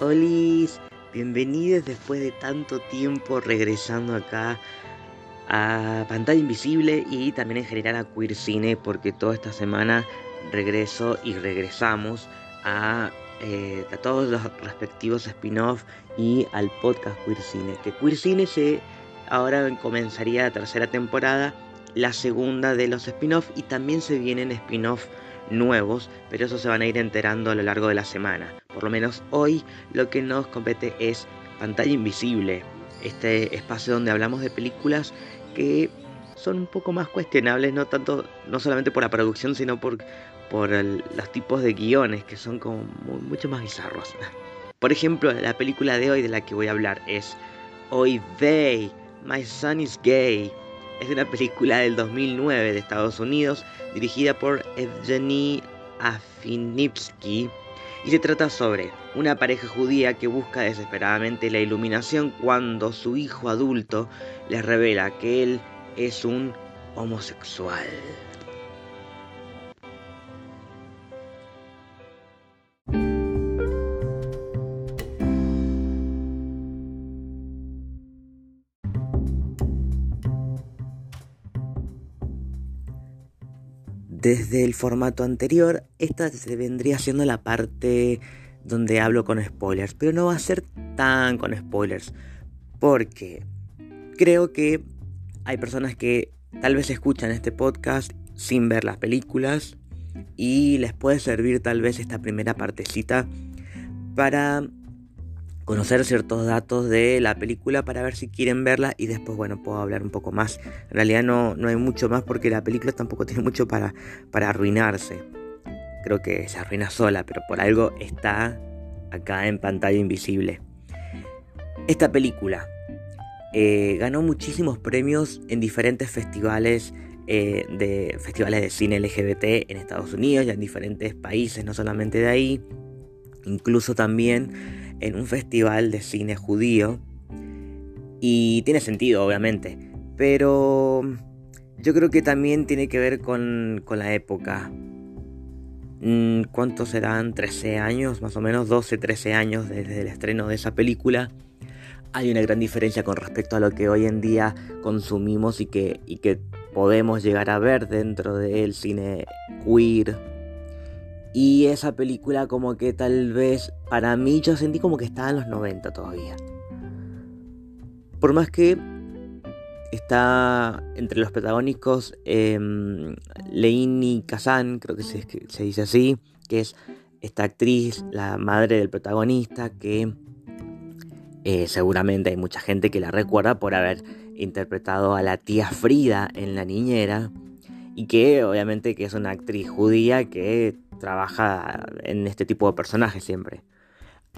Olis, bienvenidos después de tanto tiempo regresando acá a Pantalla Invisible y también en general a Queer Cine porque toda esta semana regreso y regresamos a, eh, a todos los respectivos spin-off y al podcast Queer Cine. Que Queer Cine se ahora comenzaría la tercera temporada, la segunda de los spin-off y también se vienen spin-off nuevos, pero eso se van a ir enterando a lo largo de la semana. Por lo menos hoy lo que nos compete es Pantalla Invisible, este espacio donde hablamos de películas que son un poco más cuestionables, no tanto, no solamente por la producción, sino por, por los tipos de guiones que son como mucho más bizarros. Por ejemplo, la película de hoy de la que voy a hablar es Hoy They, My Son is Gay. Es una película del 2009 de Estados Unidos, dirigida por Evgeny Afinivsky, y se trata sobre una pareja judía que busca desesperadamente la iluminación cuando su hijo adulto les revela que él es un homosexual. Desde el formato anterior, esta se vendría siendo la parte donde hablo con spoilers, pero no va a ser tan con spoilers, porque creo que hay personas que tal vez escuchan este podcast sin ver las películas y les puede servir tal vez esta primera partecita para conocer ciertos datos de la película para ver si quieren verla y después, bueno, puedo hablar un poco más. En realidad no, no hay mucho más porque la película tampoco tiene mucho para, para arruinarse. Creo que se arruina sola, pero por algo está acá en pantalla invisible. Esta película eh, ganó muchísimos premios en diferentes festivales eh, de festivales de cine LGBT en Estados Unidos y en diferentes países, no solamente de ahí, incluso también en un festival de cine judío. Y tiene sentido, obviamente. Pero yo creo que también tiene que ver con, la época. Mm, ¿Cuántos serán? 13 años, más o menos 12, 13 años desde el estreno de esa película. Hay una gran diferencia con respecto a lo que hoy en día consumimos y que, y que podemos llegar a ver dentro del cine queer y esa película como que tal vez para mí yo sentí como que estaba en los 90 todavía. Por más que está entre los protagónicos eh, Leini Kazan, creo que se, se, dice así, que es esta actriz, la madre del protagonista, que eh, seguramente hay mucha gente que la recuerda por haber interpretado a la tía Frida en La Niñera y que obviamente que es una actriz judía que trabaja en este tipo de personajes siempre.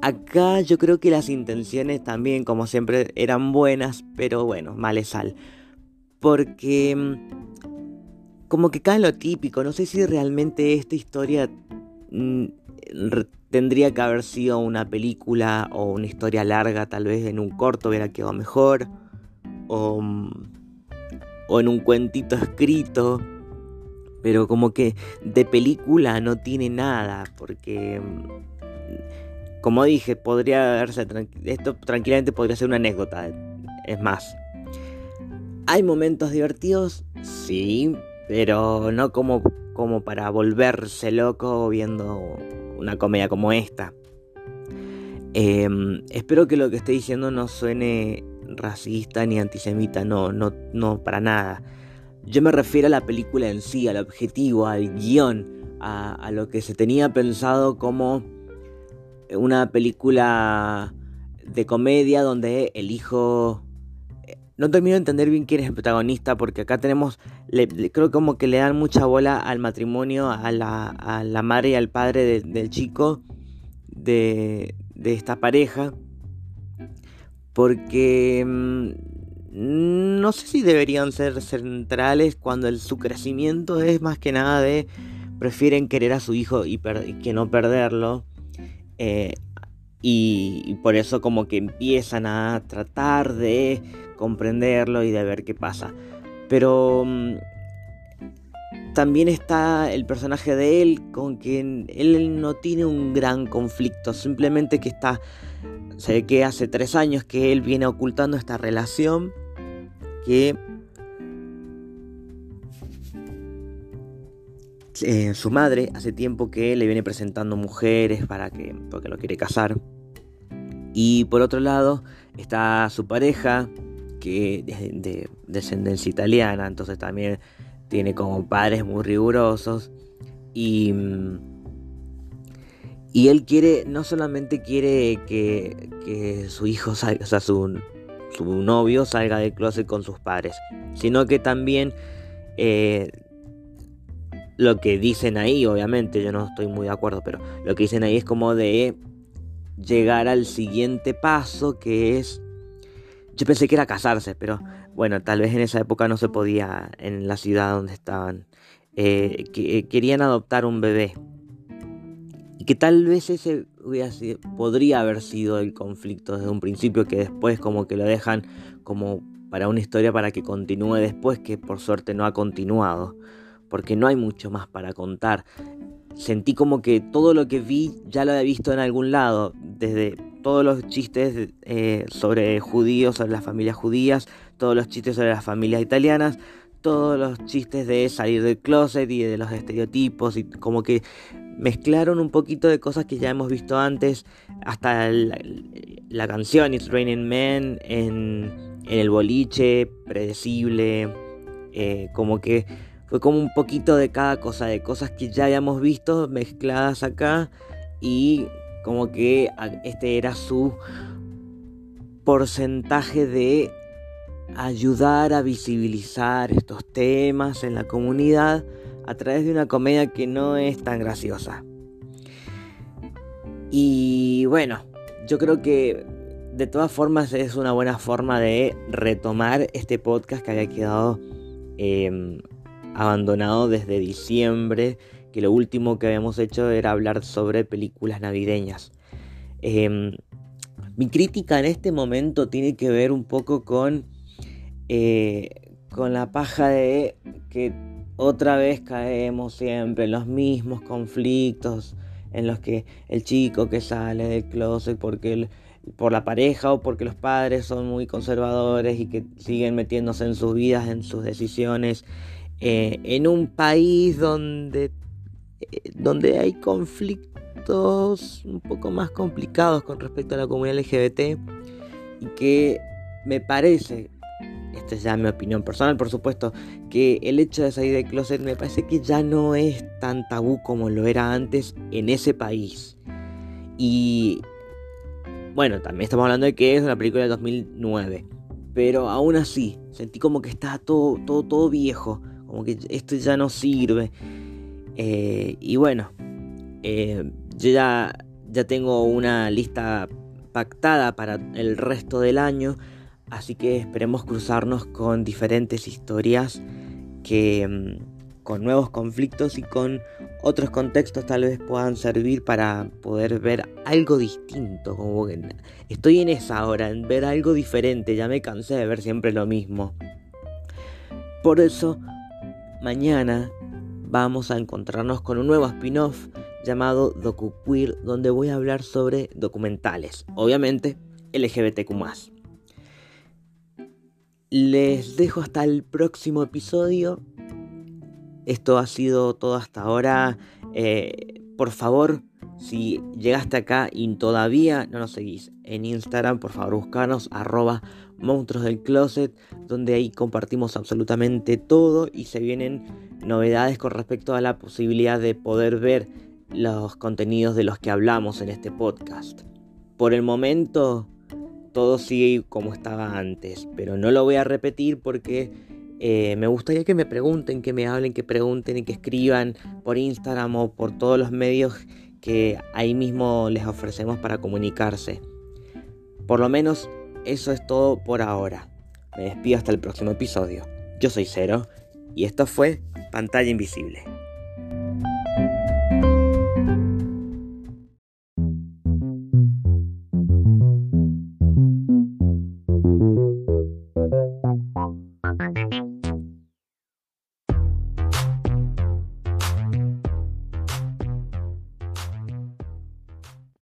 Acá yo creo que las intenciones también, como siempre, eran buenas, pero bueno, mal sal. Porque mm, como que cae en lo típico, no sé si realmente esta historia mm, tendría que haber sido una película o una historia larga, tal vez en un corto hubiera quedado mejor, o, mm, o en un cuentito escrito pero como que de película no tiene nada, porque mm, como dije, podría verse esto tranquilamente podría ser una anécdota, es más. Hay momentos divertidos, sí, pero no como, como para volverse loco viendo una comedia como esta. Em, espero que lo que estoy diciendo no suene racista ni antisemita, no, no, no, para nada. Yo me refiero a la película en sí, al objetivo, al guion, a, lo que se tenía pensado como una película de comedia donde el hijo... Eh, no termino de entender bien quién es el protagonista porque acá tenemos, creo como que le dan mucha bola al matrimonio, a la, madre y al padre del chico, de, de esta pareja, porque mm, no sé si deberían ser centrales cuando su crecimiento es más que nada de prefieren querer a su hijo y, que no perderlo. Eh, y, por eso como que empiezan a tratar de comprenderlo y de ver qué pasa. Pero mm, también está el personaje de él con quien él no tiene un gran conflicto, simplemente que está, ve que hace tres años que él viene ocultando esta relación que eh, su madre hace tiempo que le viene presentando mujeres para que, porque lo quiere casar. Y por otro lado está su pareja, que es de descendencia italiana, entonces también tiene como padres muy rigurosos. Y, y él quiere, no solamente quiere que, que su hijo salga, o sea, su, su, novio salga del closet con sus padres, sino que también eh, lo que dicen ahí, obviamente, yo no estoy muy de acuerdo, pero lo que dicen ahí es como de llegar al siguiente paso que es... Yo pensé que era casarse, pero bueno, tal vez en esa época no se podía en la ciudad donde estaban. Eh, que, eh, querían adoptar un bebé. Y que tal vez ese podría haber sido el conflicto desde un principio, que después como que lo dejan como para una historia para que continúe después, que por suerte no ha continuado. Porque no hay mucho más para contar sentí como que todo lo que vi ya lo había visto en algún lado, desde todos los chistes eh, sobre judíos, sobre las familias judías, todos los chistes sobre las familias italianas, todos los chistes de salir del closet y de los estereotipos y como que mezclaron un poquito de cosas que ya hemos visto antes, hasta la, canción It's Raining Men en, el boliche, predecible, eh, como que fue como un poquito de cada cosa, de cosas que ya habíamos visto mezcladas acá y como que este era su porcentaje de ayudar a visibilizar estos temas en la comunidad a través de una comedia que no es tan graciosa. Y bueno, yo creo que de todas formas es una buena forma de retomar este podcast que había quedado em, abandonado desde diciembre, que lo último que habíamos hecho era hablar sobre películas navideñas. Em, mi crítica en este momento tiene que ver un poco con, eh, con la paja de que otra vez caemos siempre en los mismos conflictos en los que el chico que sale del closet porque por la pareja o porque los padres son muy conservadores y que siguen metiéndose en sus vidas, en sus decisiones eh, en un país donde, eh, donde hay conflictos un poco más complicados con respecto a la comunidad LGBT y que me parece, esta es ya mi opinión personal por supuesto, que el hecho de salir del closet me parece que ya no es tan tabú como lo era antes en ese país. Y bueno, también estamos hablando de que es una película de 2009. Pero aún así, sentí como que estaba todo, todo, todo viejo como que esto ya no sirve. Eh, y bueno, eh, yo ya, ya tengo una lista pactada para el resto del año, así que esperemos cruzarnos con diferentes historias que mm, con nuevos conflictos y con otros contextos tal vez puedan servir para poder ver algo distinto. Como estoy en esa hora, en ver algo diferente, ya me cansé de ver siempre lo mismo. Por eso mañana vamos a encontrarnos con un nuevo spin-off llamado DocuQueer, donde voy a hablar sobre documentales, obviamente LGBTQ. Les dejo hasta el próximo episodio. Esto ha sido todo hasta ahora. Eh, por favor, si llegaste acá y todavía no nos seguís en Instagram, por favor buscanos arroba monstruos del closet, donde ahí compartimos absolutamente todo y se vienen novedades con respecto a la posibilidad de poder ver los contenidos de los que hablamos en este podcast. Por el momento todo sigue como estaba antes, pero no lo voy a repetir porque eh, me gustaría que me pregunten, que me hablen, que pregunten y que escriban por Instagram o por todos los medios que ahí mismo les ofrecemos para comunicarse. Por lo menos eso es todo por ahora. Me despido hasta el próximo episodio. Yo soy Cero y esto fue Pantalla Invisible.